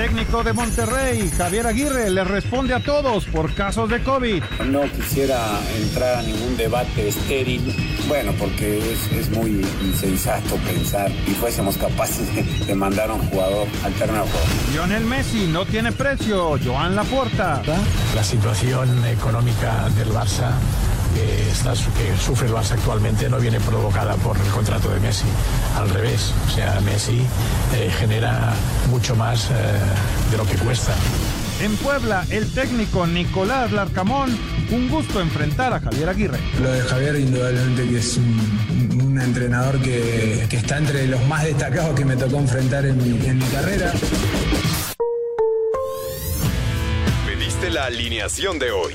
Técnico de Monterrey, Javier Aguirre, le responde a todos por casos de COVID. No quisiera entrar a ningún debate estéril, bueno, porque es, es muy insensato pensar y fuésemos capaces de, de mandar a un jugador alterno al juego. Lionel Messi no tiene precio. Joan Laporta. La situación económica del Barça que, está, que sufre el Barça actualmente no viene provocada por el contrato de Messi. Al revés, o sea, Messi eh, genera mucho más eh, de lo que cuesta. En Puebla, el técnico Nicolás Larcamón, un gusto enfrentar a Javier Aguirre. Lo de Javier indudablemente que es un, un entrenador que, que, está entre los más destacados que me tocó enfrentar en mi, en mi carrera. Pediste la alineación de hoy.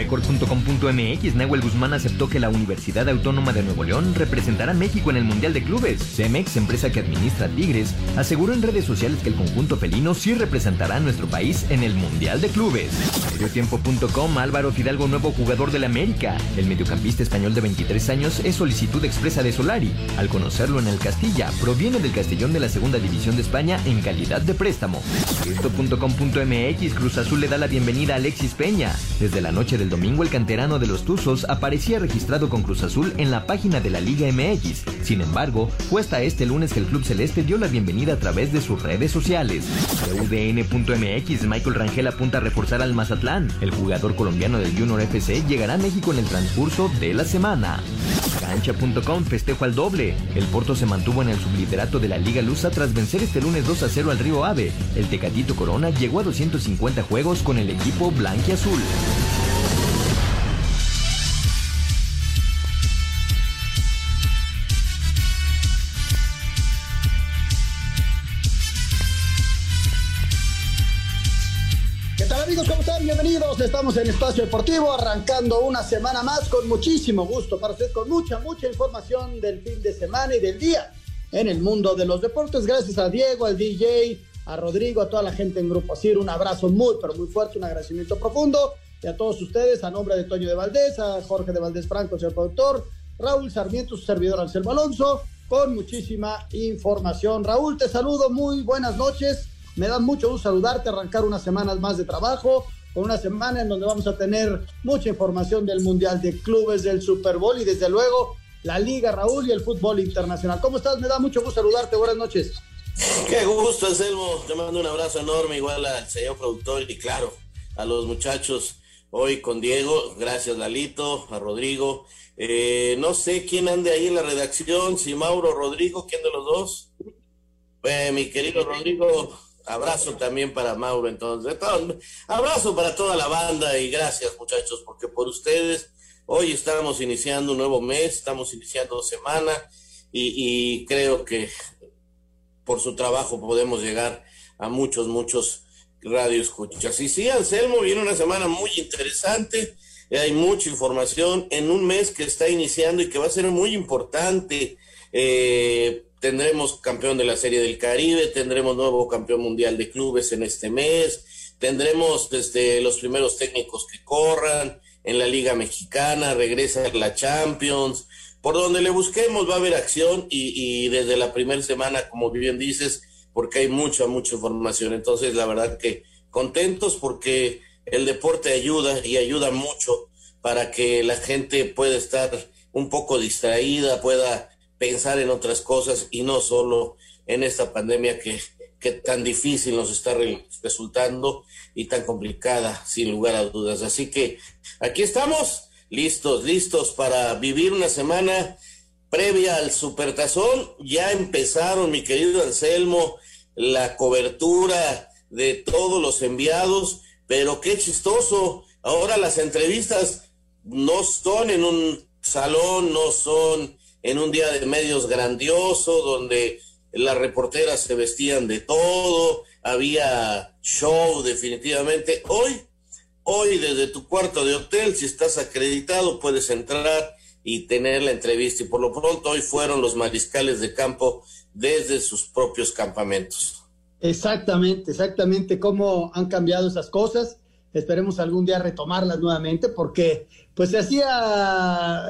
Record.com.mx Nahuel Guzmán aceptó que la Universidad Autónoma de Nuevo León representará a México en el Mundial de Clubes. Cemex, empresa que administra Tigres, aseguró en redes sociales que el conjunto felino sí representará a nuestro país en el Mundial de Clubes. Mediotiempo.com Álvaro Fidalgo, nuevo jugador del América. El mediocampista español de 23 años es solicitud expresa de Solari. Al conocerlo en el Castilla, proviene del Castellón de la Segunda División de España en calidad de préstamo. Esto.com.mx Cruz Azul le da la bienvenida a Alexis Peña. Desde la noche del domingo el canterano de los Tuzos aparecía registrado con Cruz Azul en la página de la Liga MX. Sin embargo, fue hasta este lunes que el Club Celeste dio la bienvenida a través de sus redes sociales. UDN.mx, Michael Rangel apunta a reforzar al Mazatlán. El jugador colombiano del Junior FC llegará a México en el transcurso de la semana. Cancha.com festejo al doble. El Porto se mantuvo en el subliderato de la Liga Lusa tras vencer este lunes 2 a 0 al Río Ave. El Tecatito Corona llegó a 250 juegos con el equipo blanquiazul. Bienvenidos. Estamos en Espacio Deportivo, arrancando una semana más con muchísimo gusto para usted, con mucha, mucha información del fin de semana y del día en el mundo de los deportes. Gracias a Diego, al DJ, a Rodrigo, a toda la gente en Grupo Asir. Un abrazo muy, pero muy fuerte, un agradecimiento profundo. Y a todos ustedes, a nombre de Toño de Valdés, a Jorge de Valdés Franco, señor productor, Raúl Sarmiento, su servidor Anselmo Alonso, con muchísima información. Raúl, te saludo, muy buenas noches. Me da mucho gusto saludarte, arrancar unas semanas más de trabajo, con una semana en donde vamos a tener mucha información del Mundial de Clubes, del Super Bowl y desde luego la Liga Raúl y el fútbol internacional. ¿Cómo estás? Me da mucho gusto saludarte. Buenas noches. Qué gusto, Anselmo. Te mando un abrazo enorme, igual al señor productor y claro, a los muchachos hoy con Diego. Gracias, Lalito, a Rodrigo. Eh, no sé quién ande ahí en la redacción, si Mauro Rodrigo, ¿quién de los dos? Eh, mi querido Rodrigo, abrazo también para Mauro entonces. Abrazo para toda la banda y gracias muchachos, porque por ustedes hoy estamos iniciando un nuevo mes, estamos iniciando semana y, creo que por su trabajo podemos llegar a muchos, muchos radio escuchas. Y sí, Anselmo, viene una semana muy interesante, hay mucha información en un mes que está iniciando y que va a ser muy importante. Eh, tendremos campeón de la Serie del Caribe, tendremos nuevo campeón mundial de clubes en este mes, tendremos desde los primeros técnicos que corran en la Liga Mexicana, regresa la Champions, por donde le busquemos va a haber acción y, desde la primera semana, como bien dices, porque hay mucha, mucha información. Entonces, la verdad que contentos porque el deporte ayuda y ayuda mucho para que la gente pueda estar un poco distraída, pueda pensar en otras cosas y no solo en esta pandemia que, que tan difícil nos está resultando y tan complicada, sin lugar a dudas. Así que aquí estamos, listos, listos para vivir una semana previa al Supertazón. Ya empezaron, mi querido Anselmo, la cobertura de todos los enviados, pero qué chistoso. Ahora las entrevistas no son en un salón, no son en un día de medios grandioso donde las reporteras se vestían de todo, había show definitivamente. Hoy, hoy desde tu cuarto de hotel, si estás acreditado, puedes entrar y tener la entrevista. Y por lo pronto hoy fueron los mariscales de campo desde sus propios campamentos. Exactamente, exactamente cómo han cambiado esas cosas. Esperemos algún día retomarlas nuevamente porque pues se hacía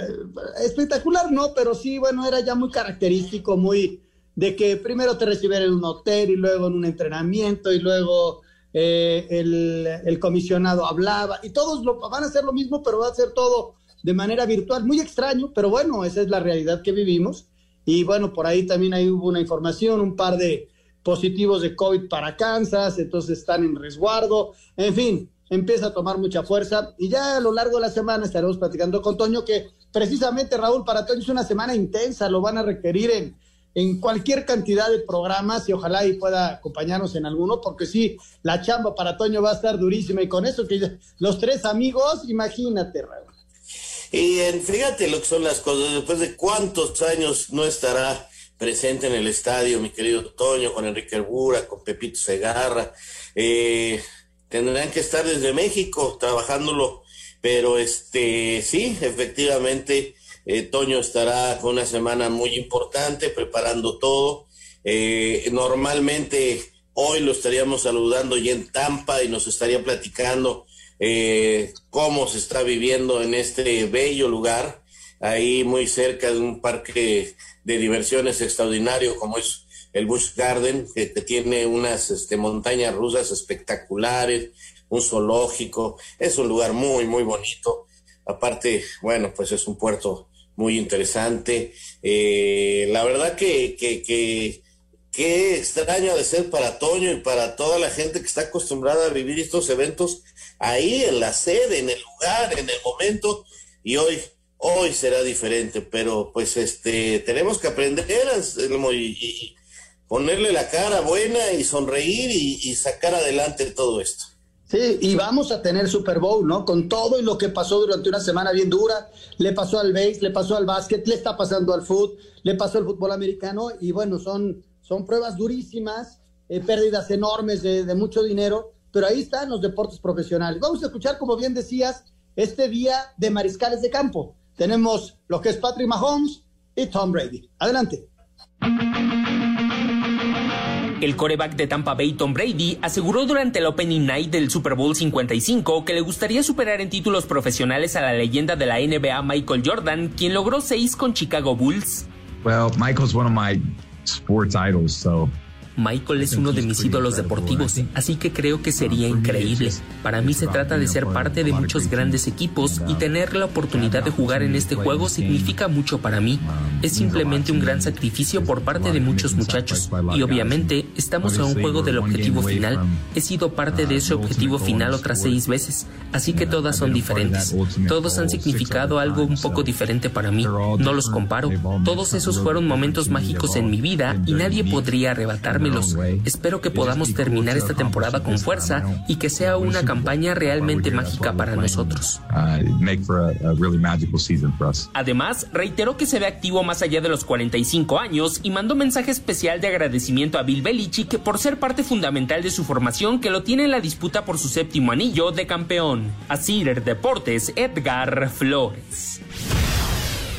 espectacular, ¿no? Pero sí, bueno, era ya muy característico, muy de que primero te recibieran en un hotel y luego en un entrenamiento y luego eh, el, comisionado hablaba y todos lo, van a hacer lo mismo, pero va a ser todo de manera virtual. Muy extraño, pero bueno, esa es la realidad que vivimos. Y bueno, por ahí también ahí hubo una información, un par de positivos de COVID para Kansas, entonces están en resguardo. En fin, empieza a tomar mucha fuerza y ya a lo largo de la semana estaremos platicando con Toño que precisamente Raúl para Toño es una semana intensa, lo van a requerir en en cualquier cantidad de programas y ojalá y pueda acompañarnos en alguno, porque sí, la chamba para Toño va a estar durísima y con eso que los tres amigos, imagínate, Raúl. Y fíjate lo que son las cosas, después de cuántos años no estará presente en el estadio, mi querido Toño, con Enrique Herbura, con Pepito Segarra, eh, tendrán que estar desde México trabajándolo, pero este, sí, efectivamente, eh, Toño estará con una semana muy importante preparando todo. Eh, normalmente hoy lo estaríamos saludando ya en Tampa y nos estaría platicando eh, cómo se está viviendo en este bello lugar, ahí muy cerca de un parque de diversiones extraordinario como es el Busch Garden, que, tiene unas este, montañas rusas espectaculares, un zoológico, es un lugar muy, muy bonito. Aparte, bueno, pues es un puerto muy interesante. Eh, la verdad que, que, que, extraño de ser para Toño y para toda la gente que está acostumbrada a vivir estos eventos ahí en la sede, en el lugar, en el momento, y hoy, hoy será diferente, pero pues este, tenemos que aprender y ponerle la cara buena y sonreír y sacar adelante todo esto. Sí, y vamos a tener Super Bowl, ¿no? Con todo y lo que pasó durante una semana bien dura, le pasó al base, le pasó al básquet, le está pasando al fútbol, le pasó al fútbol americano, y bueno, son, son pruebas durísimas, eh, pérdidas enormes de, de, mucho dinero, pero ahí están los deportes profesionales. Vamos a escuchar, como bien decías, este día de mariscales de campo. Tenemos lo que es Patrick Mahomes y Tom Brady. Adelante. El coreback de Tampa Bay, Tom Brady, aseguró durante el Opening Night del Super Bowl 55 que le gustaría superar en títulos profesionales a la leyenda de la NBA Michael Jordan, quien logró seis con Chicago Bulls. Well, Michael's one of my sports idols, so Michael es uno de mis ídolos deportivos, así que creo que sería increíble. Para mí se trata de ser parte de muchos grandes equipos y tener la oportunidad de jugar en este juego significa mucho para mí. Es simplemente un gran sacrificio por parte de muchos muchachos y obviamente estamos a un juego del objetivo final. He sido parte de ese objetivo final otras seis veces, así que todas son diferentes. Todos han significado algo un poco diferente para mí. No los comparo. Todos esos fueron momentos mágicos en mi vida y nadie podría arrebatarme Espero que podamos terminar esta temporada con fuerza y que sea una campaña realmente mágica para nosotros. Además, reiteró que se ve activo más allá de los 45 años y mandó mensaje especial de agradecimiento a Bill Belichick por ser parte fundamental de su formación que lo tiene en la disputa por su séptimo anillo de campeón. Así Deportes, Edgar Flores.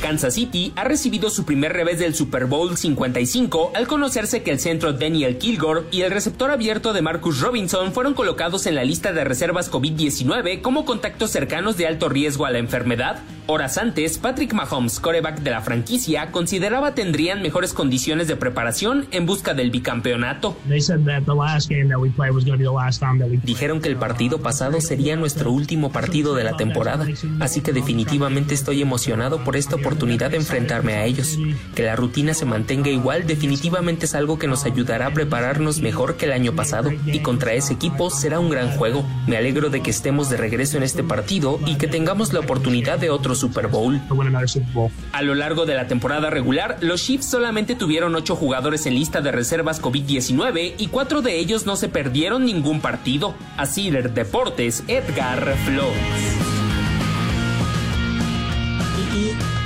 Kansas City ha recibido su primer revés del Super Bowl 55 al conocerse que el centro Daniel Kilgore y el receptor abierto de Marcus Robinson fueron colocados en la lista de reservas COVID-19 como contactos cercanos de alto riesgo a la enfermedad. Horas antes, Patrick Mahomes, coreback de la franquicia, consideraba tendrían mejores condiciones de preparación en busca del bicampeonato. Dijeron que el partido pasado sería nuestro último partido de la temporada, así que definitivamente estoy emocionado por esta oportunidad de enfrentarme a ellos. Que la rutina se mantenga igual definitivamente es algo que nos ayudará a prepararnos mejor que el año pasado y contra ese equipo será un gran juego. Me alegro de que estemos de regreso en este partido y que tengamos la oportunidad de otro Super Bowl. A lo largo de la temporada regular, los Chiefs solamente tuvieron ocho jugadores en lista de reservas COVID-19 y cuatro de ellos no se perdieron ningún partido. Así Deportes, Edgar Flores.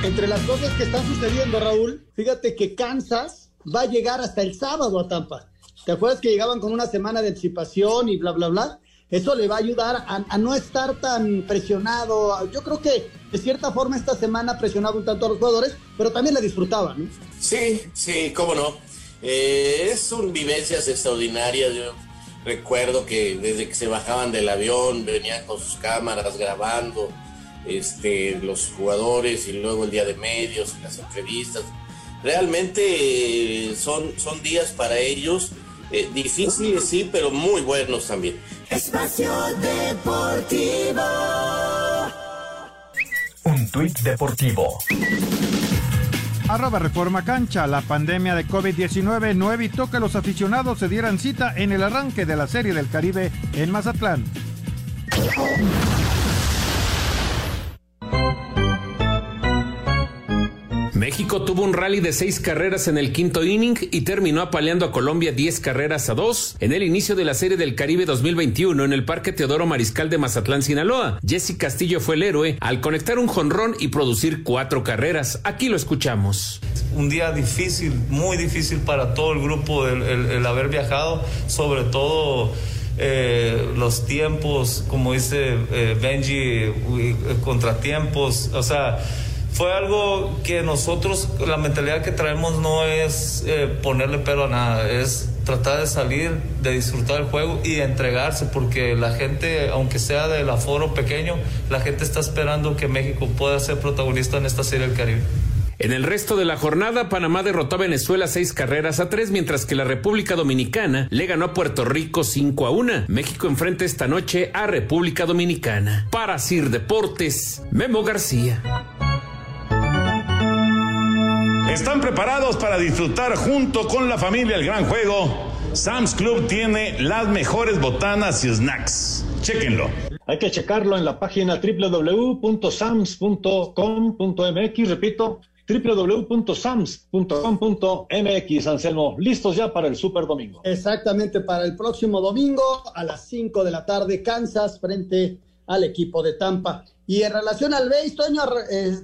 Entre las cosas que están sucediendo, Raúl, fíjate que Kansas va a llegar hasta el sábado a Tampa. ¿Te acuerdas que llegaban con una semana de anticipación y bla, bla, bla? Eso le va a ayudar a, no estar tan presionado. Yo creo que de cierta forma esta semana presionaba un tanto a los jugadores, pero también la disfrutaban. ¿no? Sí, sí, cómo no. Eh, son vivencias extraordinarias. Yo recuerdo que desde que se bajaban del avión venían con sus cámaras grabando este, los jugadores y luego el día de medios, las entrevistas. Realmente eh, son, son días para ellos eh, difíciles, sí, pero muy buenos también. Espacio Deportivo. Un tuit deportivo. Arroba Reforma Cancha. La pandemia de COVID-19 no evitó que los aficionados se dieran cita en el arranque de la Serie del Caribe en Mazatlán. México tuvo un rally de seis carreras en el quinto inning y terminó apaleando a Colombia 10 carreras a dos en el inicio de la Serie del Caribe 2021 en el Parque Teodoro Mariscal de Mazatlán, Sinaloa. Jesse Castillo fue el héroe al conectar un jonrón y producir cuatro carreras. Aquí lo escuchamos. Un día difícil, muy difícil para todo el grupo el, haber viajado, sobre todo eh, los tiempos, como dice eh, Benji, eh, contratiempos, o sea fue algo que nosotros, la mentalidad que traemos no es eh, ponerle pelo a nada, es tratar de salir, de disfrutar el juego y de entregarse, porque la gente, aunque sea del aforo pequeño, la gente está esperando que México pueda ser protagonista en esta serie del Caribe. En el resto de la jornada, Panamá derrotó a Venezuela seis carreras a tres, mientras que la República Dominicana le ganó a Puerto Rico cinco a una. México enfrenta esta noche a República Dominicana. Para Sir Deportes, Memo García. ¿Están preparados para disfrutar junto con la familia el gran juego? Sam's Club tiene las mejores botanas y snacks. Chéquenlo. Hay que checarlo en la página www.sams.com.mx, repito, www.sams.com.mx, Anselmo. Listos ya para el Super Domingo. Exactamente, para el próximo domingo a las 5 de la tarde, Kansas frente al equipo de Tampa. Y en relación al BASE, Toño, eh,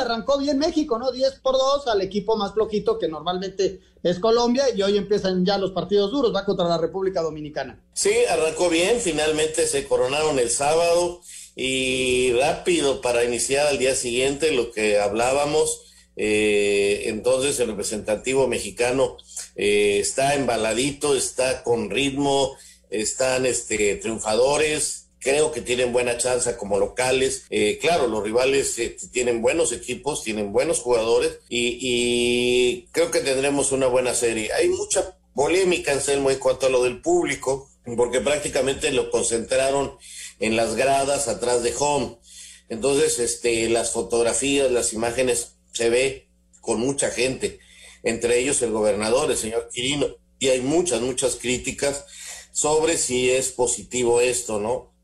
arrancó bien México, ¿no? 10 por 2 al equipo más flojito que normalmente es Colombia y hoy empiezan ya los partidos duros, va contra la República Dominicana. Sí, arrancó bien, finalmente se coronaron el sábado y rápido para iniciar al día siguiente lo que hablábamos. Eh, entonces el representativo mexicano eh, está embaladito, está con ritmo, están este, triunfadores creo que tienen buena chance como locales. Eh, claro, los rivales eh, tienen buenos equipos, tienen buenos jugadores y, creo que tendremos una buena serie. Hay mucha polémica, Anselmo, en cuanto a lo del público, porque prácticamente lo concentraron en las gradas atrás de home. Entonces, este, las fotografías, las imágenes se ve con mucha gente, entre ellos el gobernador, el señor Quirino, y hay muchas, muchas críticas sobre si es positivo esto, ¿no?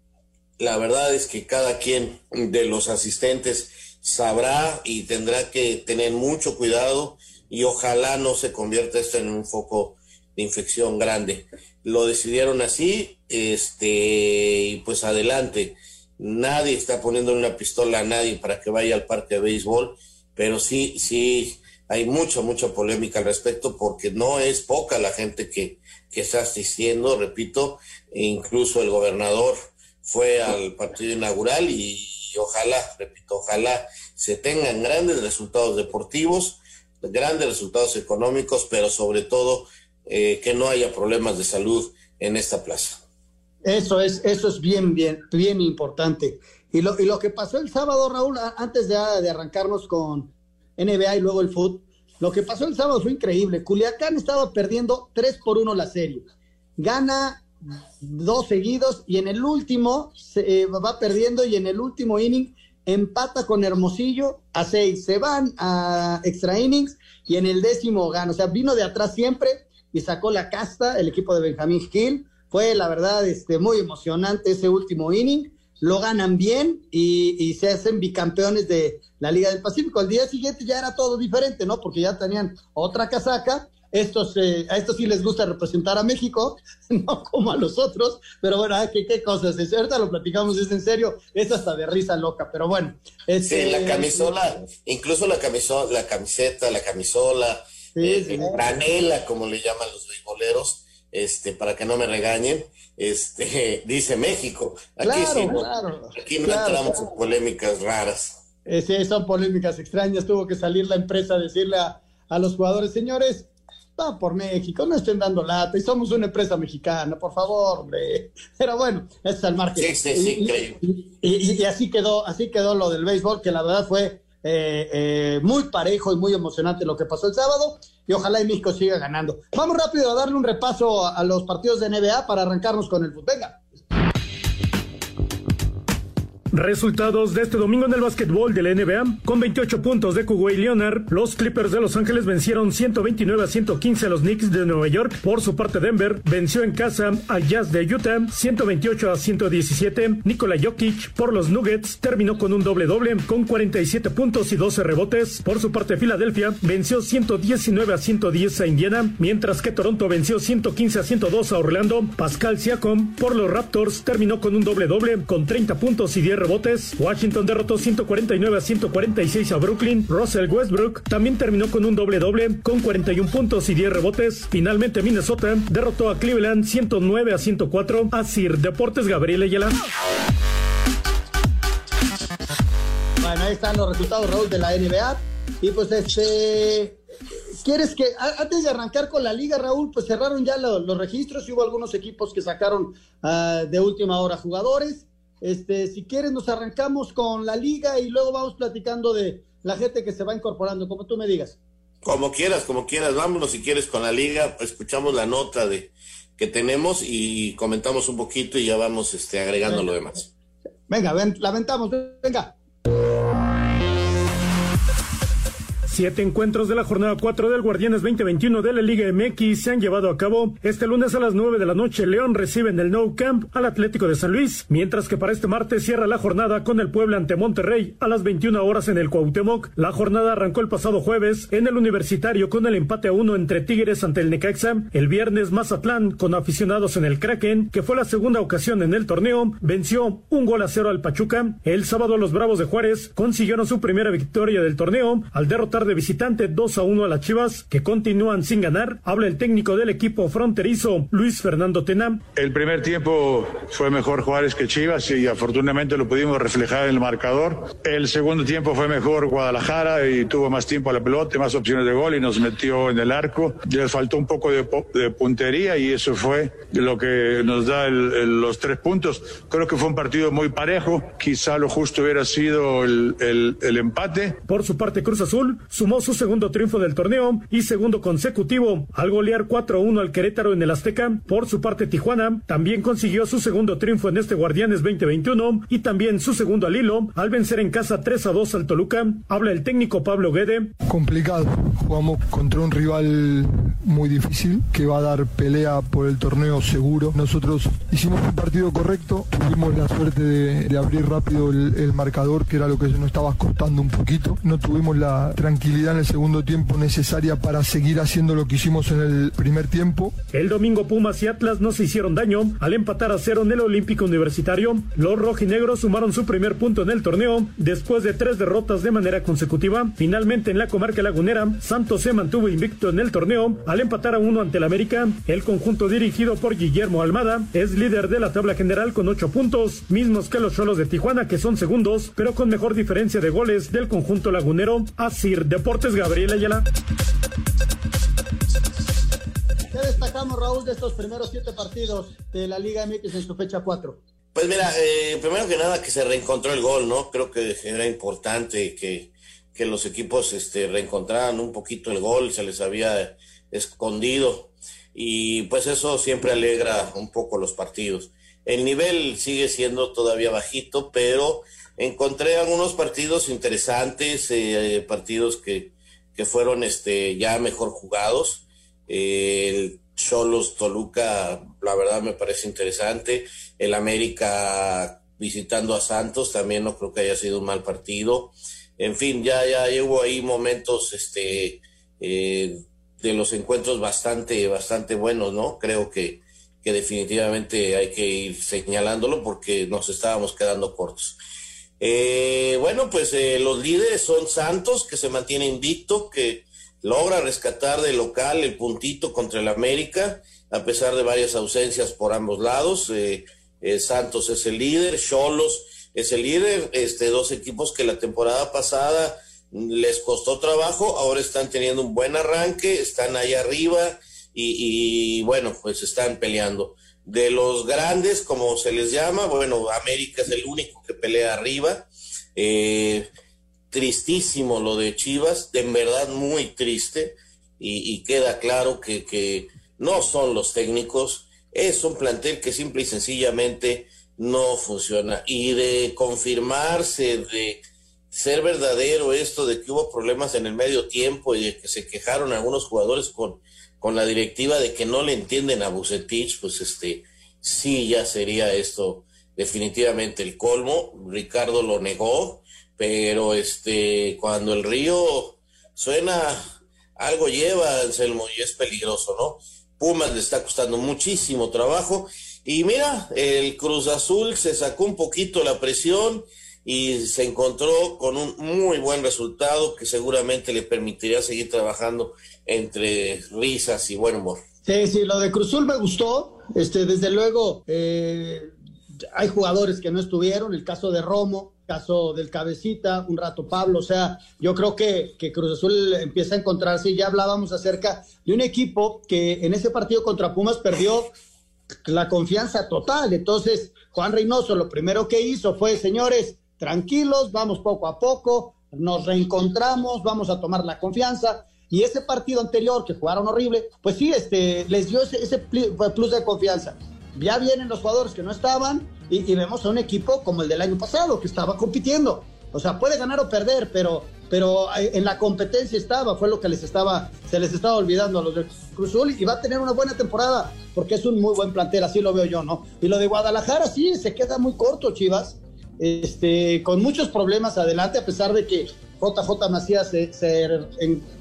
La verdad es que cada quien de los asistentes sabrá y tendrá que tener mucho cuidado y ojalá no se convierta esto en un foco de infección grande. Lo decidieron así, este, y pues adelante. Nadie está poniendo una pistola a nadie para que vaya al parque de béisbol, pero sí, sí, hay mucha, mucha polémica al respecto porque no es poca la gente que, que está asistiendo, repito, incluso el gobernador fue al partido inaugural y, ojalá, repito, ojalá se tengan grandes resultados deportivos, grandes resultados económicos, pero sobre todo eh, que no haya problemas de salud en esta plaza. Eso es, eso es bien, bien, bien importante. Y lo, y lo que pasó el sábado, Raúl, antes de, de arrancarnos con NBA y luego el fútbol, lo que pasó el sábado fue increíble. Culiacán estaba perdiendo 3 por 1 la serie. Gana dos seguidos y en el último se eh, va perdiendo y en el último inning empata con Hermosillo a 6. Se van a extra innings y en el décimo gana. O sea, vino de atrás siempre y sacó la casta el equipo de Benjamín Gil. Fue la verdad este, muy emocionante ese último inning lo ganan bien y, se hacen bicampeones de la Liga del Pacífico. Al día siguiente ya era todo diferente, ¿no? Porque ya tenían otra casaca. Estos, eh, a estos sí les gusta representar a México, no como a los otros, pero bueno, ah, ¿qué, qué cosas? Es, ahorita lo platicamos, es en serio, es hasta de risa loca, pero bueno. sí, la camisola, incluso la camisola, la camiseta, la camisola, eh, granela, como le llaman los beisboleros, este, para que no me regañen, este, dice México. Aquí sí, no, aquí no entramos en polémicas raras. Eh, sí, son polémicas extrañas. Tuvo que salir la empresa a decirle a, los jugadores, señores, va por México, no estén dando lata y somos una empresa mexicana, por favor, hombre. Pero bueno, ese es el marketing. Sí, sí, sí, y, y, así quedó, así quedó lo del béisbol, que la verdad fue eh, eh, muy parejo y muy emocionante lo que pasó el sábado y ojalá y México siga ganando. Vamos rápido a darle un repaso a, los partidos de NBA para arrancarnos con el fútbol. Resultados de este domingo en el básquetbol de la NBA. Con 28 puntos de Kuwait Leonard, los Clippers de Los Ángeles vencieron 129 a 115 a los Knicks de Nueva York. Por su parte, Denver venció en casa al Jazz de Utah 128 a 117. Nikola Jokic por los Nuggets terminó con un doble doble con 47 puntos y 12 rebotes. Por su parte, Filadelfia venció 119 a 110 a Indiana, mientras que Toronto venció 115 a 102 a Orlando. Pascal Siakam por los Raptors terminó con un doble doble con 30 puntos y 10 rebotes. Washington derrotó 149 a 146 a Brooklyn. Russell Westbrook también terminó con un doble doble con 41 puntos y 10 rebotes. Finalmente Minnesota derrotó a Cleveland 109 a 104 a Sir Deportes Gabriel Ayala. Bueno, ahí están los resultados, Raúl, de la NBA. Y pues este, ¿Quieres que, antes de arrancar con la liga, Raúl, pues cerraron ya los, registros y hubo algunos equipos que sacaron ah, de última hora jugadores. Este, si quieres, nos arrancamos con la liga y luego vamos platicando de la gente que se va incorporando, como tú me digas. Como quieras, como quieras, vámonos si quieres con la liga, escuchamos la nota de que tenemos y comentamos un poquito y ya vamos este, agregando lo demás. Venga, ven, lamentamos, venga. Siete encuentros de la jornada 4 del Guardianes 2021 de la Liga MX se han llevado a cabo. Este lunes a las 9 de la noche, León recibe en el No Camp al Atlético de San Luis, mientras que para este martes cierra la jornada con el Puebla ante Monterrey a las 21 horas en el Cuauhtémoc. La jornada arrancó el pasado jueves en el Universitario con el empate a uno entre Tigres ante el Necaxa. El viernes Mazatlán con aficionados en el Kraken, que fue la segunda ocasión en el torneo, venció un gol a cero al Pachuca. El sábado los Bravos de Juárez consiguieron su primera victoria del torneo al derrotar de visitante 2 a 1 a las Chivas, que continúan sin ganar. Habla el técnico del equipo fronterizo, Luis Fernando Tena. El primer tiempo fue mejor Juárez que Chivas y afortunadamente lo pudimos reflejar en el marcador. El segundo tiempo fue mejor Guadalajara y tuvo más tiempo a la pelota, más opciones de gol y nos metió en el arco. Les faltó un poco de, puntería y eso fue lo que nos da los tres puntos. Creo que fue un partido muy parejo. Quizá lo justo hubiera sido el, el empate. Por su parte, Cruz Azul sumó su segundo triunfo del torneo y segundo consecutivo al golear 4-1 al Querétaro en el Azteca. Por su parte, Tijuana también consiguió su segundo triunfo en este Guardianes 2021 y también su segundo al hilo al vencer en casa 3-2 al Toluca. Habla el técnico Pablo Guede. Complicado. Jugamos contra un rival muy difícil que va a dar pelea por el torneo seguro. Nosotros hicimos un partido correcto, tuvimos la suerte de, abrir rápido el, el marcador, que era lo que nos estaba costando un poquito. No tuvimos la tranquilidad tranquilidad en el segundo tiempo necesaria para seguir haciendo lo que hicimos en el primer tiempo. El domingo Pumas y Atlas no se hicieron daño al empatar a cero en el Olímpico Universitario. Los rojinegros sumaron su primer punto en el torneo después de tres derrotas de manera consecutiva. Finalmente en la comarca lagunera, Santos se mantuvo invicto en el torneo al empatar a uno ante el América. El conjunto dirigido por Guillermo Almada es líder de la tabla general con ocho puntos, mismos que los Cholos de Tijuana que son segundos, pero con mejor diferencia de goles del conjunto lagunero. Asir Deportes Gabriel Ayala. ¿Qué destacamos, Raúl, de estos primeros siete partidos de la Liga MX en su fecha 4? Pues mira, eh, primero que nada que se reencontró el gol, ¿no? Creo que era importante que, que los equipos este, reencontraran un poquito el gol, se les había escondido y pues eso siempre alegra un poco los partidos. El nivel sigue siendo todavía bajito, pero encontré algunos partidos interesantes, eh, partidos que, que, fueron este, ya mejor jugados. el Cholos Toluca, la verdad me parece interesante. El América visitando a Santos también no creo que haya sido un mal partido. En fin, ya, ya hubo ahí momentos este, eh, de los encuentros bastante, bastante buenos, ¿no? Creo que, que definitivamente hay que ir señalándolo porque nos estábamos quedando cortos. Eh, bueno, pues eh, los líderes son Santos, que se mantiene invicto, que logra rescatar de local el puntito contra el América, a pesar de varias ausencias por ambos lados. Eh, Santos es el líder, Cholos es el líder, este, dos equipos que la temporada pasada les costó trabajo, ahora están teniendo un buen arranque, están ahí arriba y bueno, pues están peleando de los grandes, como se les llama, bueno, América es el único que pelea arriba. Eh, tristísimo lo de Chivas, de verdad muy triste, y, queda claro que, que, no son los técnicos, es un plantel que simple y sencillamente no funciona. Y de confirmarse, de ser verdadero esto de que hubo problemas en el medio tiempo y de que se quejaron algunos jugadores con con la directiva de que no le entienden a Bucetich, pues este, sí ya sería esto definitivamente el colmo. Ricardo lo negó, pero este, cuando el río suena, algo lleva, Anselmo, y es peligroso, ¿no? Pumas le está costando muchísimo trabajo. Y mira, el Cruz Azul se sacó un poquito la presión y se encontró con un muy buen resultado que seguramente le permitiría seguir trabajando entre risas y buen humor. Sí, sí, lo de Cruzul me gustó. Este, desde luego, eh, hay jugadores que no estuvieron, el caso de Romo, caso del Cabecita, un rato Pablo, o sea, yo creo que, que Cruz Azul empieza a encontrarse, ya hablábamos acerca de un equipo que en ese partido contra Pumas perdió la confianza total, entonces Juan Reynoso lo primero que hizo fue, señores, tranquilos, vamos poco a poco, nos reencontramos, vamos a tomar la confianza, y ese partido anterior que jugaron horrible, pues sí, este, les dio ese, plus de confianza. Ya vienen los jugadores que no estaban y, vemos a un equipo como el del año pasado que estaba compitiendo. O sea, puede ganar o perder, pero, pero en la competencia estaba, fue lo que les estaba, se les estaba olvidando a los de Cruzul y va a tener una buena temporada porque es un muy buen plantel, así lo veo yo, ¿no? Y lo de Guadalajara sí, se queda muy corto, Chivas, este, con muchos problemas adelante, a pesar de que JJ Macías se,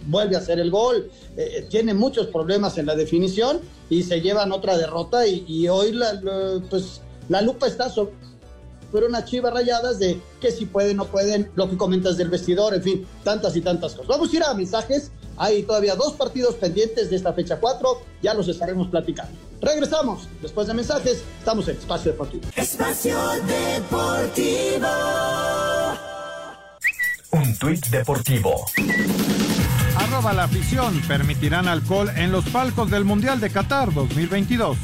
vuelve a hacer el gol, eh, tiene muchos problemas en la definición y se llevan otra derrota y, hoy la, pues, la lupa está sobre unas chivas rayadas de que si pueden, no pueden, lo que comentas del vestidor, en fin, tantas y tantas cosas. Vamos a ir a mensajes, hay todavía dos partidos pendientes de esta fecha 4, ya los estaremos platicando. Regresamos, después de mensajes, estamos en Espacio Deportivo. Espacio Deportivo. Un tuit deportivo. Arroba la afición. Permitirán alcohol en los palcos del Mundial de Qatar 2022.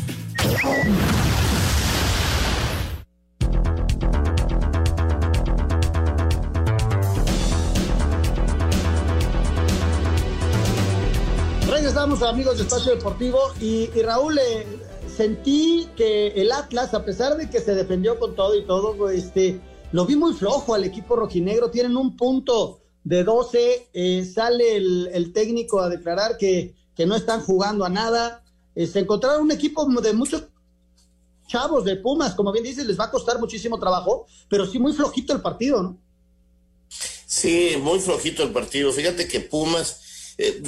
Regresamos amigos de Espacio Deportivo y, Raúl, eh, sentí que el Atlas, a pesar de que se defendió con todo y todo, este, lo vi muy flojo al equipo rojinegro, tienen un punto de 12, eh, sale el, técnico a declarar que, que, no están jugando a nada, eh, se encontraron un equipo de muchos chavos de Pumas, como bien dices, les va a costar muchísimo trabajo, pero sí muy flojito el partido, ¿no? Sí, muy flojito el partido. Fíjate que Pumas, eh,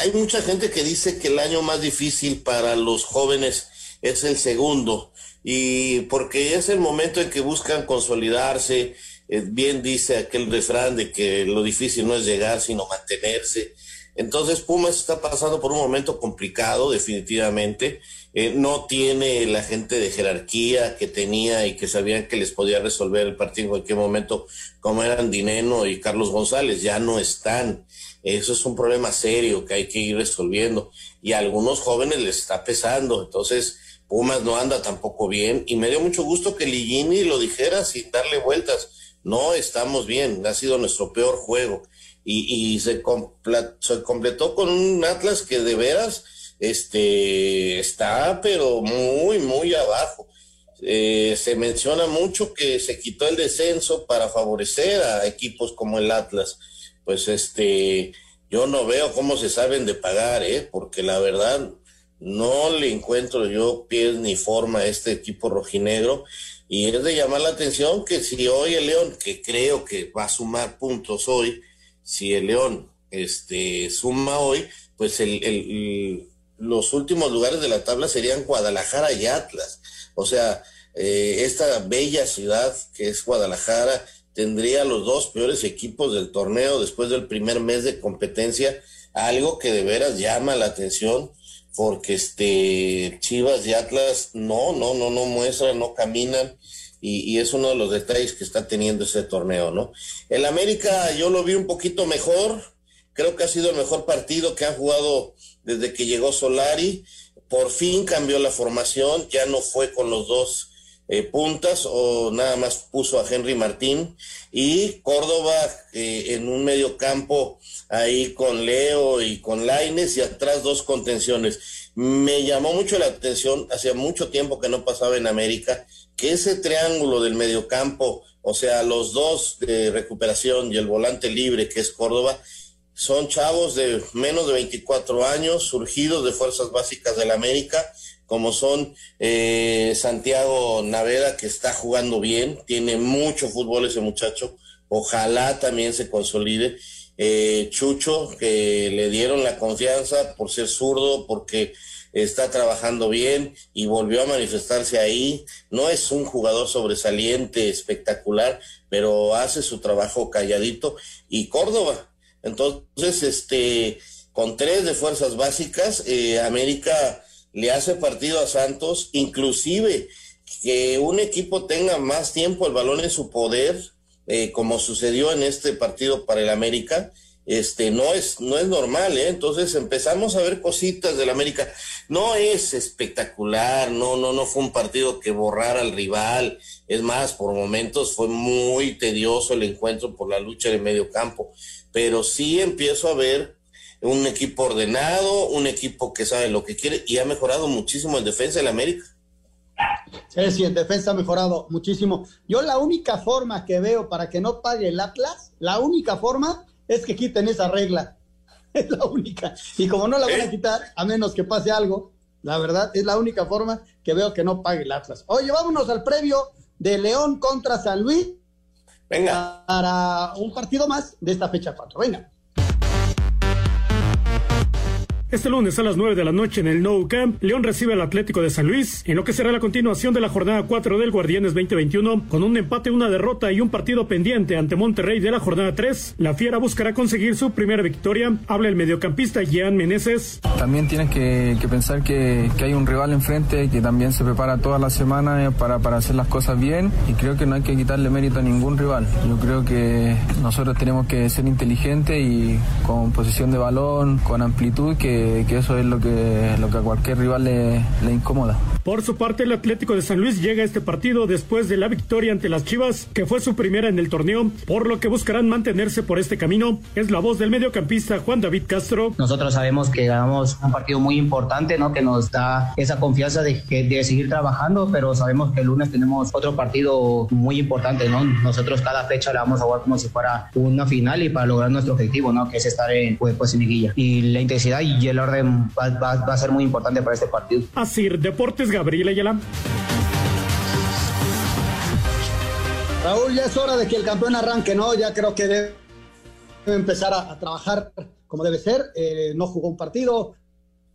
hay mucha gente que dice que el año más difícil para los jóvenes es el segundo, y porque es el momento en que buscan consolidarse. Eh, bien dice aquel refrán de que lo difícil no es llegar, sino mantenerse. Entonces Pumas está pasando por un momento complicado, definitivamente. Eh, no tiene la gente de jerarquía que tenía y que sabían que les podía resolver el partido en cualquier momento, como eran Dineno y Carlos González, ya no están. Eso es un problema serio que hay que ir resolviendo. Y a algunos jóvenes les está pesando. Entonces, Pumas no anda tampoco bien. Y me dio mucho gusto que Ligini lo dijera sin darle vueltas. No estamos bien. Ha sido nuestro peor juego y, se, se completó con un Atlas que de veras este, está pero muy, muy abajo. Eh, se menciona mucho que se quitó el descenso para favorecer a equipos como el Atlas. Pues este, yo no veo cómo se saben de pagar, ¿eh? porque la verdad no le encuentro yo pies ni forma a este equipo rojinegro. Y es de llamar la atención que si hoy el León, que creo que va a sumar puntos hoy, si el León este, suma hoy, pues el, los últimos lugares de la tabla serían Guadalajara y Atlas. O sea, eh, esta bella ciudad que es Guadalajara tendría los dos peores equipos del torneo después del primer mes de competencia, algo que de veras llama la atención porque este Chivas y Atlas no, no, no, no muestran, no caminan y, es uno de los detalles que está teniendo ese torneo, ¿no? El América yo lo vi un poquito mejor, creo que ha sido el mejor partido que ha jugado desde que llegó Solari, por fin cambió la formación, ya no fue con los dos eh, puntas o nada más puso a Henry Martín y Córdoba eh, en un medio campo ahí con Leo y con Laines y atrás dos contenciones. Me llamó mucho la atención, hacía mucho tiempo que no pasaba en América, que ese triángulo del mediocampo, o sea, los dos de recuperación y el volante libre que es Córdoba, son chavos de menos de 24 años, surgidos de fuerzas básicas de la América, como son eh, Santiago Naveda, que está jugando bien, tiene mucho fútbol ese muchacho, ojalá también se consolide. Eh, Chucho, que le dieron la confianza por ser zurdo, porque está trabajando bien y volvió a manifestarse ahí. No es un jugador sobresaliente, espectacular, pero hace su trabajo calladito. Y Córdoba, entonces, este, con tres de fuerzas básicas, eh, América le hace partido a Santos, inclusive que un equipo tenga más tiempo el balón en su poder, eh, como sucedió en este partido para el América, este no es no es normal, ¿eh? Entonces empezamos a ver cositas del América. No es espectacular, no no no fue un partido que borrara al rival. Es más, por momentos fue muy tedioso el encuentro por la lucha de medio campo, pero sí empiezo a ver un equipo ordenado, un equipo que sabe lo que quiere y ha mejorado muchísimo en defensa del América. Sí, sí, en defensa ha mejorado muchísimo. Yo la única forma que veo para que no pague el Atlas, la única forma es que quiten esa regla. Es la única. Y como no la van a quitar, a menos que pase algo, la verdad, es la única forma que veo que no pague el Atlas. Oye, vámonos al previo de León contra San Luis. Venga. Para un partido más de esta fecha 4. Venga. Este lunes a las 9 de la noche en el Nou Camp, León recibe al Atlético de San Luis, en lo que será la continuación de la jornada 4 del Guardianes 2021, con un empate, una derrota y un partido pendiente ante Monterrey de la jornada 3. La Fiera buscará conseguir su primera victoria. Habla el mediocampista Jean Meneses. También tienes que, pensar que, hay un rival enfrente que también se prepara toda la semana para, para hacer las cosas bien y creo que no hay que quitarle mérito a ningún rival. Yo creo que nosotros tenemos que ser inteligentes y con posición de balón, con amplitud, que que, eso es lo que, lo que a cualquier rival le, le, incomoda. Por su parte, el Atlético de San Luis llega a este partido después de la victoria ante las Chivas, que fue su primera en el torneo, por lo que buscarán mantenerse por este camino. Es la voz del mediocampista Juan David Castro. Nosotros sabemos que ganamos un partido muy importante, ¿no? Que nos da esa confianza de, de seguir trabajando, pero sabemos que el lunes tenemos otro partido muy importante, ¿no? Nosotros cada fecha la vamos a jugar como si fuera una final y para lograr nuestro objetivo, ¿no? Que es estar en, pues, pues en liguilla. Y la intensidad y el orden va, a ser muy importante para este partido. Así, Deportes Gabriel Ayala. Raúl, ya es hora de que el campeón arranque, ¿no? Ya creo que debe empezar a, trabajar como debe ser. Eh, no jugó un partido,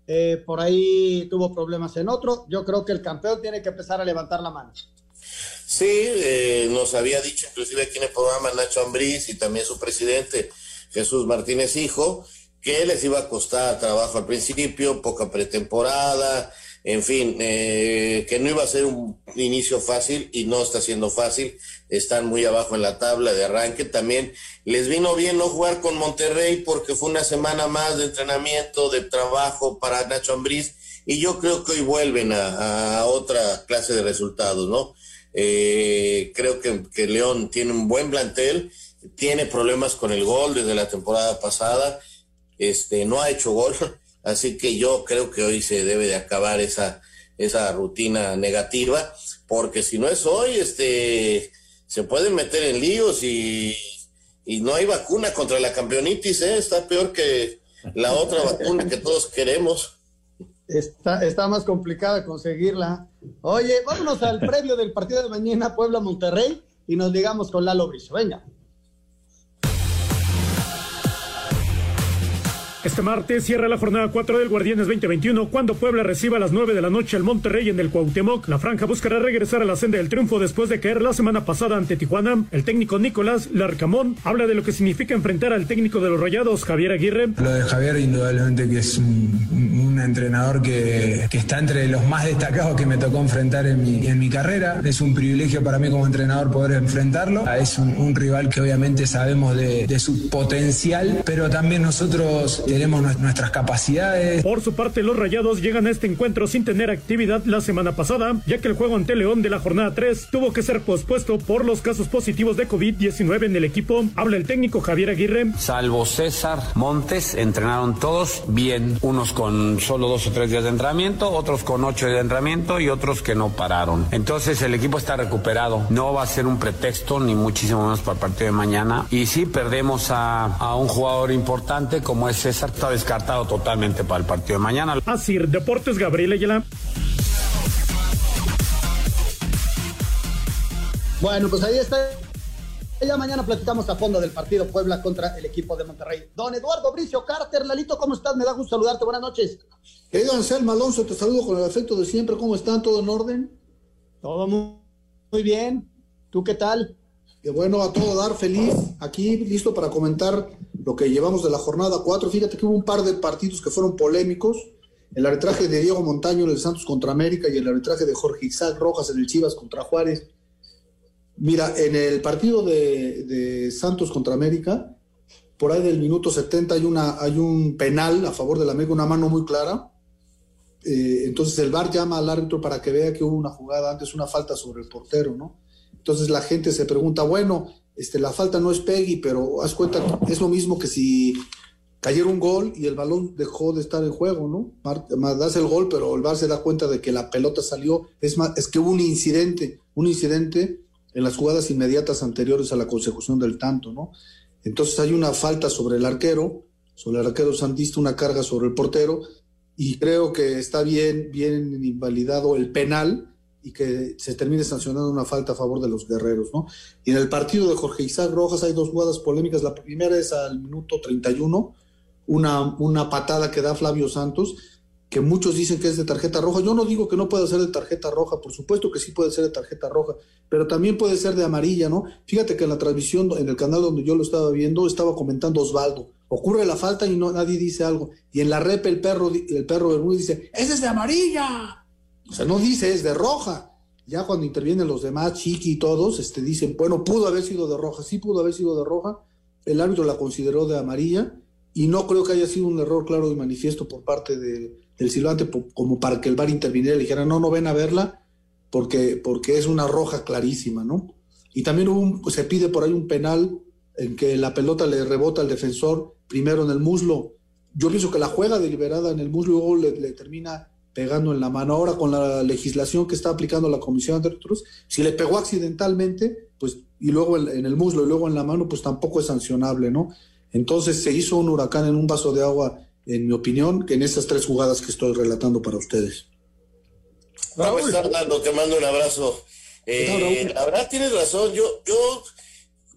eh, por ahí tuvo problemas en otro. Yo creo que el campeón tiene que empezar a levantar la mano. Sí, eh, nos había dicho inclusive aquí en el programa Nacho Ambriz y también su presidente Jesús Martínez Hijo que les iba a costar trabajo al principio, poca pretemporada, en fin, eh, que no iba a ser un inicio fácil y no está siendo fácil, están muy abajo en la tabla de arranque, también les vino bien no jugar con Monterrey porque fue una semana más de entrenamiento, de trabajo para Nacho Ambriz y yo creo que hoy vuelven a otra clase de resultados, ¿no? Eh, creo que, que, León tiene un buen plantel, tiene problemas con el gol desde la temporada pasada, este, no ha hecho gol, así que yo creo que hoy se debe de acabar esa, esa rutina negativa, porque si no es hoy, este, se pueden meter en líos y, y no hay vacuna contra la campeonitis, ¿eh? está peor que la otra vacuna que todos queremos. Está, está más complicada conseguirla. Oye, vámonos al previo del partido de mañana, Puebla-Monterrey, y nos digamos con Lalo Bricio. Venga. Este martes cierra la jornada 4 del Guardianes 2021 cuando Puebla reciba a las 9 de la noche al Monterrey en el Cuauhtémoc. La franja buscará regresar a la senda del triunfo después de caer la semana pasada ante Tijuana. El técnico Nicolás Larcamón habla de lo que significa enfrentar al técnico de los Rayados, Javier Aguirre. Lo de Javier indudablemente que es un, entrenador que, está entre los más destacados que me tocó enfrentar en mi, carrera. Es un privilegio para mí como entrenador poder enfrentarlo. Es un, rival que obviamente sabemos de su potencial, pero también nosotros tenemos nuestras capacidades. Por su parte, los Rayados llegan a este encuentro sin tener actividad la semana pasada, ya que el juego ante León de la jornada 3 tuvo que ser pospuesto por los casos positivos de COVID-19 en el equipo. Habla el técnico Javier Aguirre. Salvo César Montes, entrenaron todos bien, unos con solo dos o tres días de entrenamiento, otros con ocho días de entrenamiento y otros que no pararon. Entonces el equipo está recuperado. No va a ser un pretexto, ni muchísimo menos para el partido de mañana. Y sí, perdemos a, a un jugador importante como es César está descartado totalmente para el partido de mañana. Así, Deportes Gabriel Ayala. Bueno, pues ahí está. Ya mañana platicamos a fondo del partido Puebla contra el equipo de Monterrey. Don Eduardo Bricio Carter, Lalito, ¿cómo estás? Me da gusto saludarte. Buenas noches. Querido Anselmo Alonso, te saludo con el afecto de siempre. ¿Cómo están? ¿Todo en orden? Todo muy bien. ¿Tú qué tal? Que bueno, a todo dar, feliz, aquí listo para comentar lo que llevamos de la jornada 4. Fíjate que hubo un par de partidos que fueron polémicos. El arbitraje de Diego Montaño en el Santos contra América y el arbitraje de Jorge Isaac Rojas en el Chivas contra Juárez. Mira, en el partido de, Santos contra América, por ahí del minuto 70 hay, una, hay un penal a favor de la América, una mano muy clara. Eh, entonces el VAR llama al árbitro para que vea que hubo una jugada antes, una falta sobre el portero, ¿no? Entonces la gente se pregunta, bueno, este, la falta no es Peggy, pero haz cuenta, es lo mismo que si cayera un gol y el balón dejó de estar en juego, ¿no? Das el gol, pero el VAR se da cuenta de que la pelota salió. Es, más, es que hubo un incidente, un incidente en las jugadas inmediatas anteriores a la consecución del tanto, ¿no? Entonces hay una falta sobre el arquero, sobre el arquero santista, una carga sobre el portero, y creo que está bien, bien invalidado el penal, y que se termine sancionando una falta a favor de los guerreros, ¿no? Y en el partido de Jorge Isaac Rojas hay dos jugadas polémicas. La primera es al minuto 31, una, una patada que da Flavio Santos, que muchos dicen que es de tarjeta roja. Yo no digo que no pueda ser de tarjeta roja, por supuesto que sí puede ser de tarjeta roja, pero también puede ser de amarilla, ¿no? Fíjate que en la transmisión, en el canal donde yo lo estaba viendo, estaba comentando Osvaldo. Ocurre la falta y no, nadie dice algo. Y en la rep el perro, el perro Bermúdez dice, ¡ese es de amarilla! O sea, no dice es de roja. Ya cuando intervienen los demás, Chiqui y todos, este, dicen, bueno, pudo haber sido de roja, sí pudo haber sido de roja. El árbitro la consideró de amarilla y no creo que haya sido un error claro y manifiesto por parte de, del silbante como para que el bar interviniera y le dijera, no, no ven a verla porque, porque es una roja clarísima, ¿no? Y también hubo se pide por ahí un penal en que la pelota le rebota al defensor primero en el muslo. Yo pienso que la juega deliberada en el muslo y luego le termina pegando en la mano. Ahora con la legislación que está aplicando la Comisión de Árbitros, si le pegó accidentalmente, pues y luego en, el muslo y luego en la mano, pues tampoco es sancionable, ¿no? Entonces se hizo un huracán en un vaso de agua, en mi opinión, que en estas tres jugadas que estoy relatando para ustedes. Vamos te mando un abrazo. Eh, la verdad tienes razón, yo, yo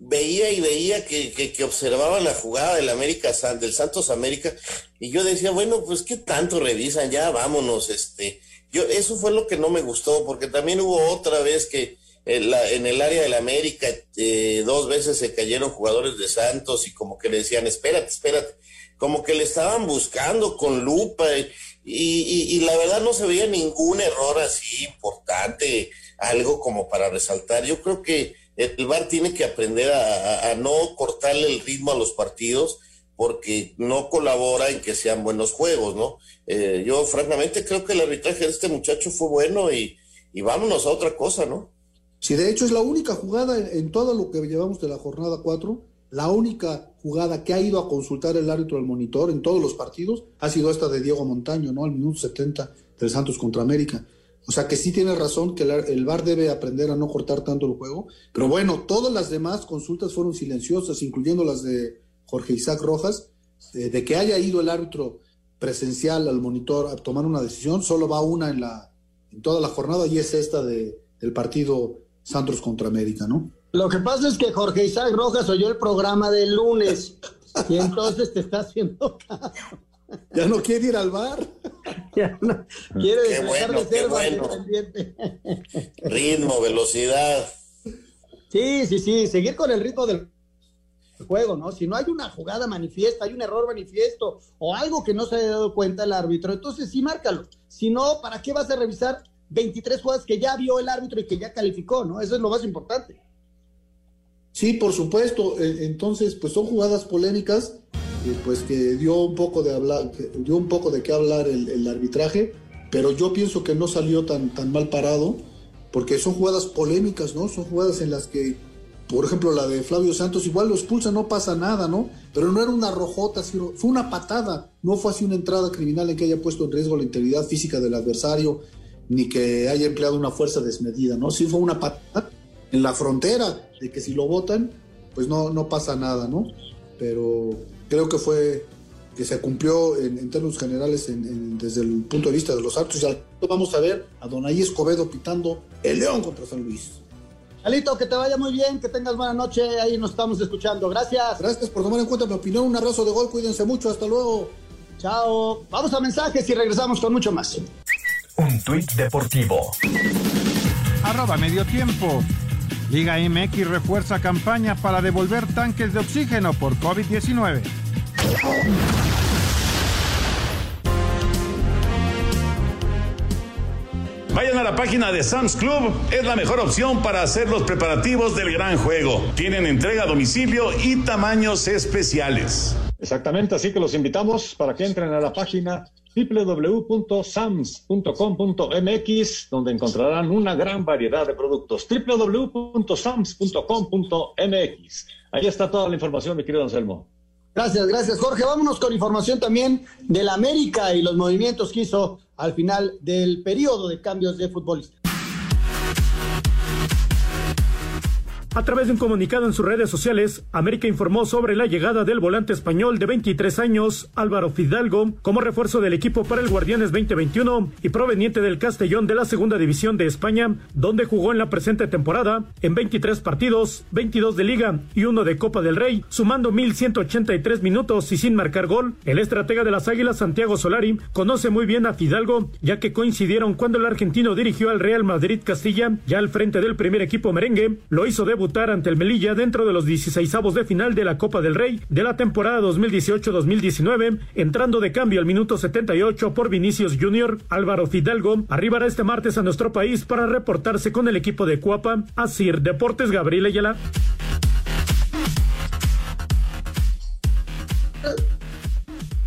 veía y veía que, que, observaba la jugada del América del Santos América y yo decía, bueno, pues qué tanto revisan, ya vámonos, este, yo eso fue lo que no me gustó porque también hubo otra vez que en, la, en el área del América eh, dos veces se cayeron jugadores de Santos y como que le decían, espérate, espérate, como que le estaban buscando con lupa y, y, y la verdad no se veía ningún error así importante, algo como para resaltar. Yo creo que el VAR tiene que aprender a, no cortarle el ritmo a los partidos porque no colabora en que sean buenos juegos, ¿no? Eh, yo francamente creo que el arbitraje de este muchacho fue bueno y, vámonos a otra cosa, ¿no? Sí, de hecho es la única jugada en, todo lo que llevamos de la jornada 4, la única jugada que ha ido a consultar el árbitro del monitor en todos los partidos ha sido esta de Diego Montaño, ¿no? Al minuto 70 del Santos contra América. O sea que sí tiene razón que el, VAR debe aprender a no cortar tanto el juego. Pero bueno, todas las demás consultas fueron silenciosas, incluyendo las de Jorge Isaac Rojas, de que haya ido el árbitro presencial al monitor a tomar una decisión, solo va una en, la, en toda la jornada y es esta de, del partido Santos contra América, ¿no? Lo que pasa es que Jorge Isaac Rojas oyó el programa del lunes y entonces te está haciendo caso. Ya no quiere ir al bar. ya no, quiere dejar de ser bueno. Ritmo, velocidad. Sí, sí, sí, seguir con el ritmo del juego, ¿no? Si no hay una jugada manifiesta, hay un error manifiesto o algo que no se haya dado cuenta el árbitro, entonces sí márcalo. Si no, ¿para qué vas a revisar 23 jugadas que ya vio el árbitro y que ya calificó, ¿no? Eso es lo más importante. Sí, por supuesto. E, entonces, pues son jugadas polémicas pues que dio un poco de hablar, dio un poco de qué hablar el, arbitraje, pero yo pienso que no salió tan, tan mal parado, porque son jugadas polémicas, ¿no? Son jugadas en las que, por ejemplo, la de Flavio Santos, igual lo expulsa, no pasa nada, ¿no? Pero no era una rojota, fue una patada, no fue así una entrada criminal en que haya puesto en riesgo la integridad física del adversario, ni que haya empleado una fuerza desmedida, ¿no? Sí fue una patada en la frontera de que si lo votan, pues no, no pasa nada, ¿no? Pero creo que fue que se cumplió en, términos generales desde el punto de vista de los actos. Y vamos a ver a Donaí Escobedo pitando el León contra San Luis. Alito, que te vaya muy bien, que tengas buena noche, ahí nos estamos escuchando. Gracias. Gracias por tomar en cuenta mi opinión. Un abrazo de gol, cuídense mucho, hasta luego. Chao. Vamos a mensajes y regresamos con mucho más. Un tuit deportivo. Arroba medio tiempo. Liga MX refuerza campaña para devolver tanques de oxígeno por COVID-19. Vayan a la página de Sam's Club, es la mejor opción para hacer los preparativos del gran juego. Tienen entrega a domicilio y tamaños especiales. Exactamente, así que los invitamos para que entren a la página www.sams.com.mx, donde encontrarán una gran variedad de productos. www.sams.com.mx. Ahí está toda la información, mi querido Anselmo. Gracias, gracias, Jorge. Vámonos con información también de la América y los movimientos que hizo al final del periodo de cambios de futbolistas. A través de un comunicado en sus redes sociales, América informó sobre la llegada del volante español de 23 años, Álvaro Fidalgo, como refuerzo del equipo para el Guardianes 2021 y proveniente del Castellón de la Segunda División de España, donde jugó en la presente temporada en 23 partidos, 22 de Liga y uno de Copa del Rey, sumando 1.183 minutos y sin marcar gol. El estratega de las Águilas, Santiago Solari, conoce muy bien a Fidalgo, ya que coincidieron cuando el argentino dirigió al Real Madrid Castilla, ya al frente del primer equipo merengue, lo hizo ante el Melilla dentro de los 16 de final de la Copa del Rey de la temporada 2018-2019, entrando de cambio al minuto 78 por Vinicius Junior. Álvaro Fidalgo arribará este martes a nuestro país para reportarse con el equipo de Cuapa, Asir Deportes Gabriel Ayala.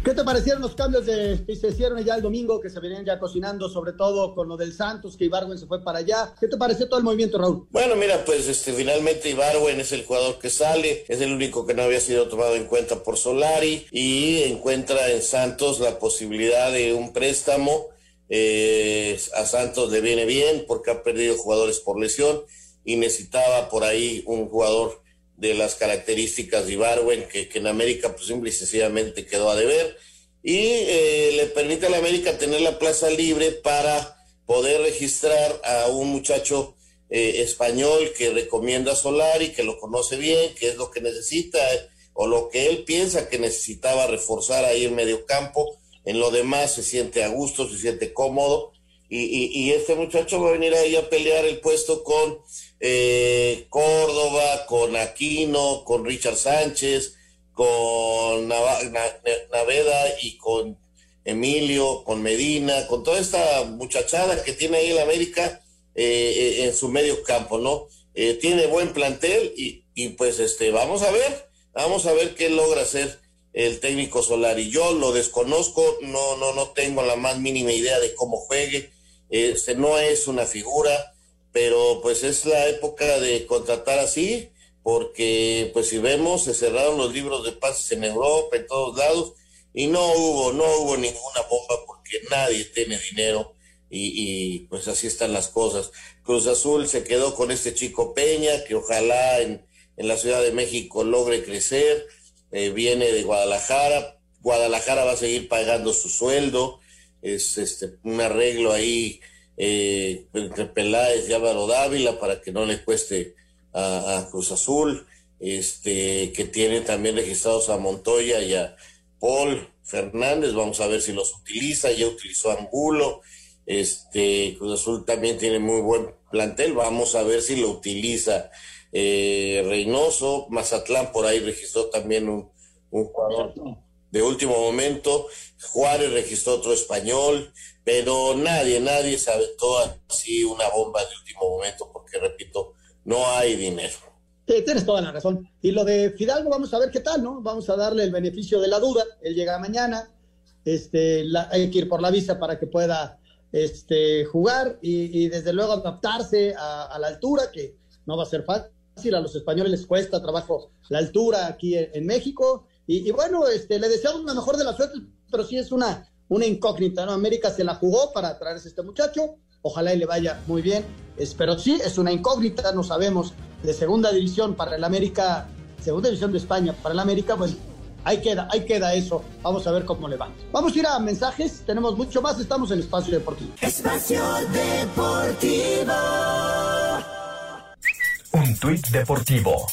¿Qué te parecieron los cambios de, que se hicieron ya el domingo, que se venían ya cocinando, sobre todo con lo del Santos, que Ibarwen se fue para allá? ¿Qué te pareció todo el movimiento, Raúl? Bueno, mira, pues este, finalmente Ibarwen es el jugador que sale, es el único que no había sido tomado en cuenta por Solari y encuentra en Santos la posibilidad de un préstamo. Eh, a Santos le viene bien porque ha perdido jugadores por lesión y necesitaba por ahí un jugador de las características de Ibarwen, que, en América pues simple y sencillamente quedó a deber, y eh, le permite a la América tener la plaza libre para poder registrar a un muchacho eh, español que recomienda a Solari, que lo conoce bien, que es lo que necesita eh, o lo que él piensa que necesitaba reforzar ahí en medio campo. En lo demás se siente a gusto, se siente cómodo. Y, este muchacho va a venir ahí a pelear el puesto con eh, Córdoba, con Aquino, con Richard Sánchez, con Naveda y con Emilio, con Medina, con toda esta muchachada que tiene ahí en América eh, en su medio campo, ¿no? Eh, tiene buen plantel y, y, pues este, vamos a ver, vamos a ver qué logra hacer el técnico Solar. Y yo lo desconozco, no, no, no tengo la más mínima idea de cómo juegue, este no es una figura, pero pues es la época de contratar así, porque pues si vemos, se cerraron los libros de pases en Europa, en todos lados, y no hubo, no hubo ninguna bomba porque nadie tiene dinero y, pues así están las cosas. Cruz Azul se quedó con este chico Peña, que ojalá en, en la Ciudad de México logre crecer, eh, viene de Guadalajara, Guadalajara va a seguir pagando su sueldo, es este un arreglo ahí eh, entre Peláez y Álvaro Dávila para que no le cueste a, a, Cruz Azul, este que tiene también registrados a Montoya y a Paul Fernández, vamos a ver si los utiliza, ya utilizó a Angulo, este, Cruz Azul también tiene muy buen plantel, vamos a ver si lo utiliza eh, Reynoso, Mazatlán por ahí registró también un, jugador de último momento, Juárez registró otro español, pero nadie, nadie sabe todo así una bomba de último momento, porque repito, no hay dinero. tienes toda la razón. Y lo de Fidalgo, vamos a ver qué tal, ¿no? Vamos a darle el beneficio de la duda. Él llega mañana, este, hay que ir por la visa para que pueda este, jugar y, desde luego adaptarse a, la altura, que no va a ser fácil, a los españoles les cuesta trabajo la altura aquí en, México. Y, bueno, este, le deseamos la mejor de las suertes, pero sí es una, una incógnita, ¿no? América se la jugó para traerse a este muchacho, ojalá y le vaya muy bien, pero sí es una incógnita, no sabemos, de segunda división para el América, segunda división de España para el América, bueno, ahí queda, ahí queda eso. Vamos a ver cómo le va. Vamos a ir a mensajes, tenemos mucho más, estamos en Espacio Deportivo. Espacio Deportivo. Un tuit deportivo.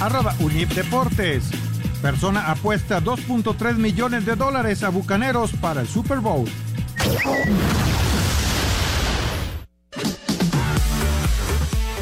Arroba Unip Deportes. Persona apuesta 2.3 millones de dólares a Bucaneros para el Super Bowl.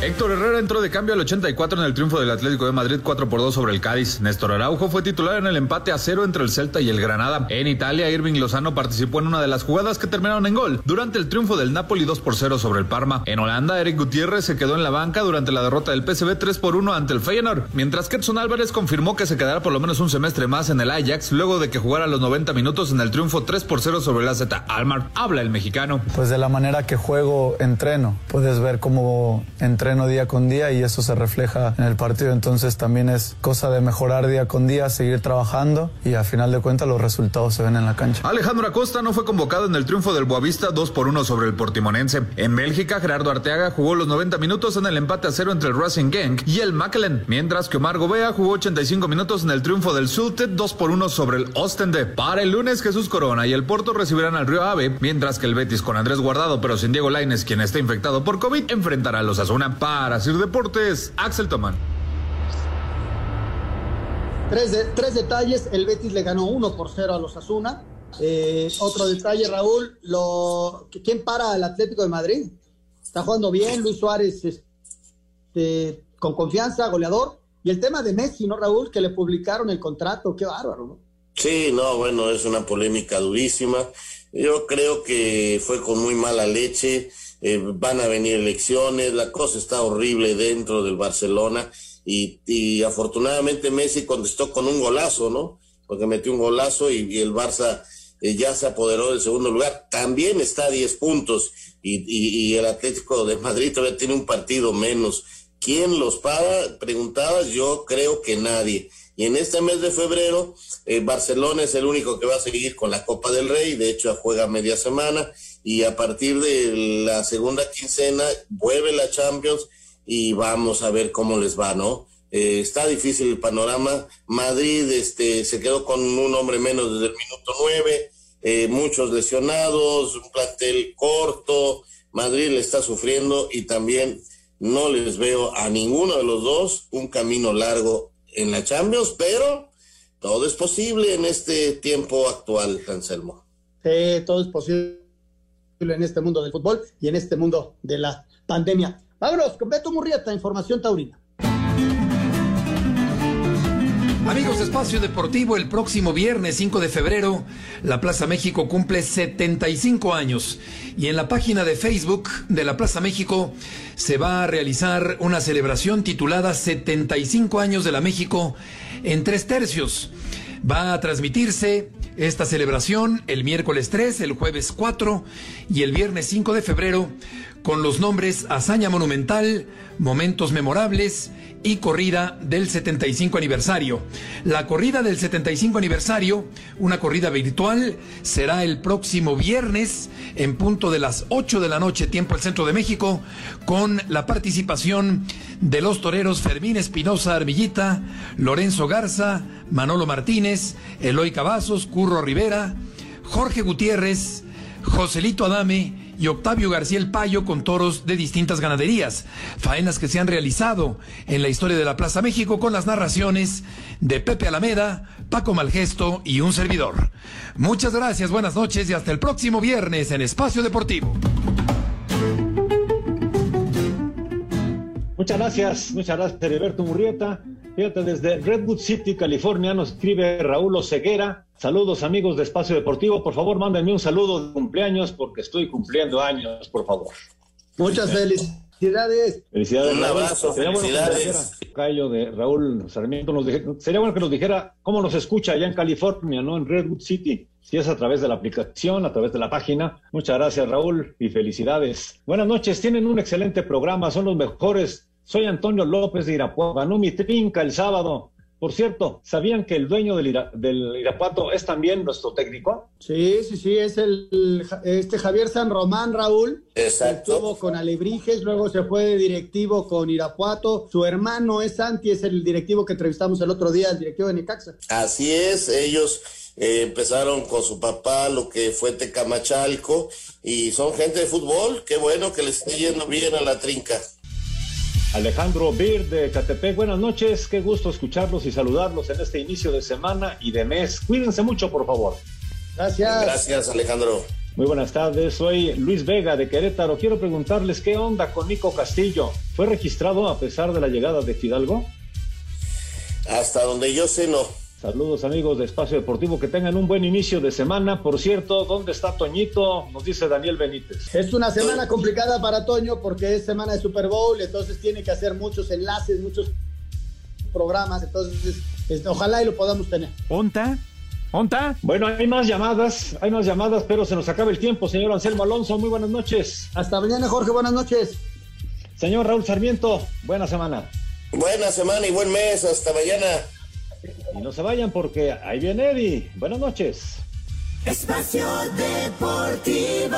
Héctor Herrera entró de cambio al 84 en el triunfo del Atlético de Madrid 4 por 2 sobre el Cádiz. Néstor Araujo fue titular en el empate a cero entre el Celta y el Granada. En Italia, Irving Lozano participó en una de las jugadas que terminaron en gol durante el triunfo del Napoli 2 por 0 sobre el Parma. En Holanda, Eric Gutiérrez se quedó en la banca durante la derrota del PSV 3 por 1 ante el Feyenoord, mientras que Edson Álvarez confirmó que se quedará por lo menos un semestre más en el Ajax luego de que jugara los 90 minutos en el triunfo 3 por 0 sobre el AZ Almar. Habla el mexicano. Pues de la manera que juego, entreno. Puedes ver cómo entreno día con día y eso se refleja en el partido. Entonces también es cosa de mejorar día con día, seguir trabajando y a final de cuentas los resultados se ven en la cancha. Alejandro Acosta no fue convocado en el triunfo del Boavista 2 por 1 sobre el Portimonense. En Bélgica, Gerardo Arteaga jugó los 90 minutos en el empate a cero entre el Racing Gang y el Mackelen, mientras que Omar Gobea jugó 85 minutos en el triunfo del Sultet 2 por 1 sobre el Ostende. Para el lunes, Jesús Corona y el Porto recibirán al Río Ave, mientras que el Betis con Andrés Guardado pero sin Diego Laines, quien está infectado por COVID, enfrentará a los Azuna. Para Sir Deportes, Axel Tomán. Tres, detalles, el Betis le ganó 1 por 0 a los Asuna. Eh, otro detalle, Raúl, lo, ¿quién para al Atlético de Madrid? Está jugando bien, Luis Suárez este, con confianza, goleador. Y el tema de Messi, ¿no, Raúl? Que le publicaron el contrato, qué bárbaro, ¿no? Sí, no, bueno, es una polémica durísima. Yo creo que fue con muy mala leche. Eh, van a venir elecciones, la cosa está horrible dentro del Barcelona y, afortunadamente Messi contestó con un golazo, ¿no? Porque metió un golazo y, el Barça eh, ya se apoderó del segundo lugar. También está a 10 puntos y, el Atlético de Madrid todavía tiene un partido menos. ¿Quién los paga? Preguntabas, yo creo que nadie. Y en este mes de febrero, eh, Barcelona es el único que va a seguir con la Copa del Rey, de hecho juega media semana, y a partir de la segunda quincena vuelve la Champions y vamos a ver cómo les va, ¿no? Eh, está difícil el panorama. Madrid este, se quedó con un hombre menos desde el minuto nueve, eh, muchos lesionados, un plantel corto, Madrid le está sufriendo y también no les veo a ninguno de los dos un camino largo en la Champions, pero todo es posible en este tiempo actual, Anselmo. Sí, todo es posible en este mundo del fútbol y en este mundo de la pandemia. Vámonos con Beto Murrieta, Información Taurina. Amigos Espacio Deportivo, el próximo viernes 5 de febrero, la Plaza México cumple 75 años y en la página de Facebook de la Plaza México se va a realizar una celebración titulada 75 años de la México en tres tercios. Va a transmitirse esta celebración el miércoles 3, el jueves 4 y el viernes 5 de febrero con los nombres Hazaña Monumental, Momentos Memorables y Corrida del 75 aniversario. La corrida del 75 aniversario, una corrida virtual, será el próximo viernes en punto de las 8 de la noche, tiempo del centro de México, con la participación de los toreros Fermín Espinosa Armillita, Lorenzo Garza, Manolo Martínez, Eloy Cavazos, Curro Rivera, Jorge Gutiérrez, Joselito Adame, y Octavio García el Payo con toros de distintas ganaderías. Faenas que se han realizado en la historia de la Plaza México con las narraciones de Pepe Alameda, Paco Malgesto y un servidor. Muchas gracias, buenas noches y hasta el próximo viernes en Espacio Deportivo. Muchas gracias, muchas gracias, Heriberto Murrieta. Fíjate, desde Redwood City, California, nos escribe Raúl Oseguera. Saludos, amigos de Espacio Deportivo. Por favor, mándenme un saludo de cumpleaños porque estoy cumpliendo años, por favor. Muchas felicidades. Felicidades. Un abrazo, Sería bueno que nos felicidades. dijera, Cayo de Raúl Sarmiento, nos sería bueno que nos dijera cómo nos escucha allá en California, ¿no? En Redwood City. Si es a través de la aplicación, a través de la página. Muchas gracias, Raúl, y felicidades. Buenas noches, tienen un excelente programa, son los mejores. Soy Antonio López de Irapuato. Ganó mi trinca el sábado. Por cierto, ¿sabían que el dueño del, Ira- del Irapuato es también nuestro técnico? Sí, sí, sí, es el este Javier San Román, Raúl. Exacto. Estuvo con Alebrijes, luego se fue de directivo con Irapuato. Su hermano es Santi, es el directivo que entrevistamos el otro día, el directivo de Necaxa. Así es, ellos eh, empezaron con su papá, lo que fue Tecamachalco, y son gente de fútbol. Qué bueno que les esté yendo bien a la trinca. Alejandro Bir de Catepec, buenas noches, qué gusto escucharlos y saludarlos en este inicio de semana y de mes. Cuídense mucho, por favor. Gracias. Gracias, Alejandro. Muy buenas tardes, soy Luis Vega de Querétaro. Quiero preguntarles qué onda con Nico Castillo. ¿Fue registrado a pesar de la llegada de Fidalgo? Hasta donde yo sé, no. Saludos amigos de Espacio Deportivo, que tengan un buen inicio de semana. Por cierto, ¿dónde está Toñito? Nos dice Daniel Benítez. Es una semana complicada para Toño porque es semana de Super Bowl, entonces tiene que hacer muchos enlaces, muchos programas, entonces este, ojalá y lo podamos tener. ¿Onta? ¿Onta? Bueno, hay más llamadas, hay más llamadas, pero se nos acaba el tiempo. Señor Anselmo Alonso, muy buenas noches. Hasta mañana, Jorge, buenas noches. Señor Raúl Sarmiento, buena semana. Buena semana y buen mes. Hasta mañana. Y no se vayan porque ahí viene Eddie. Buenas noches. Espacio Deportivo.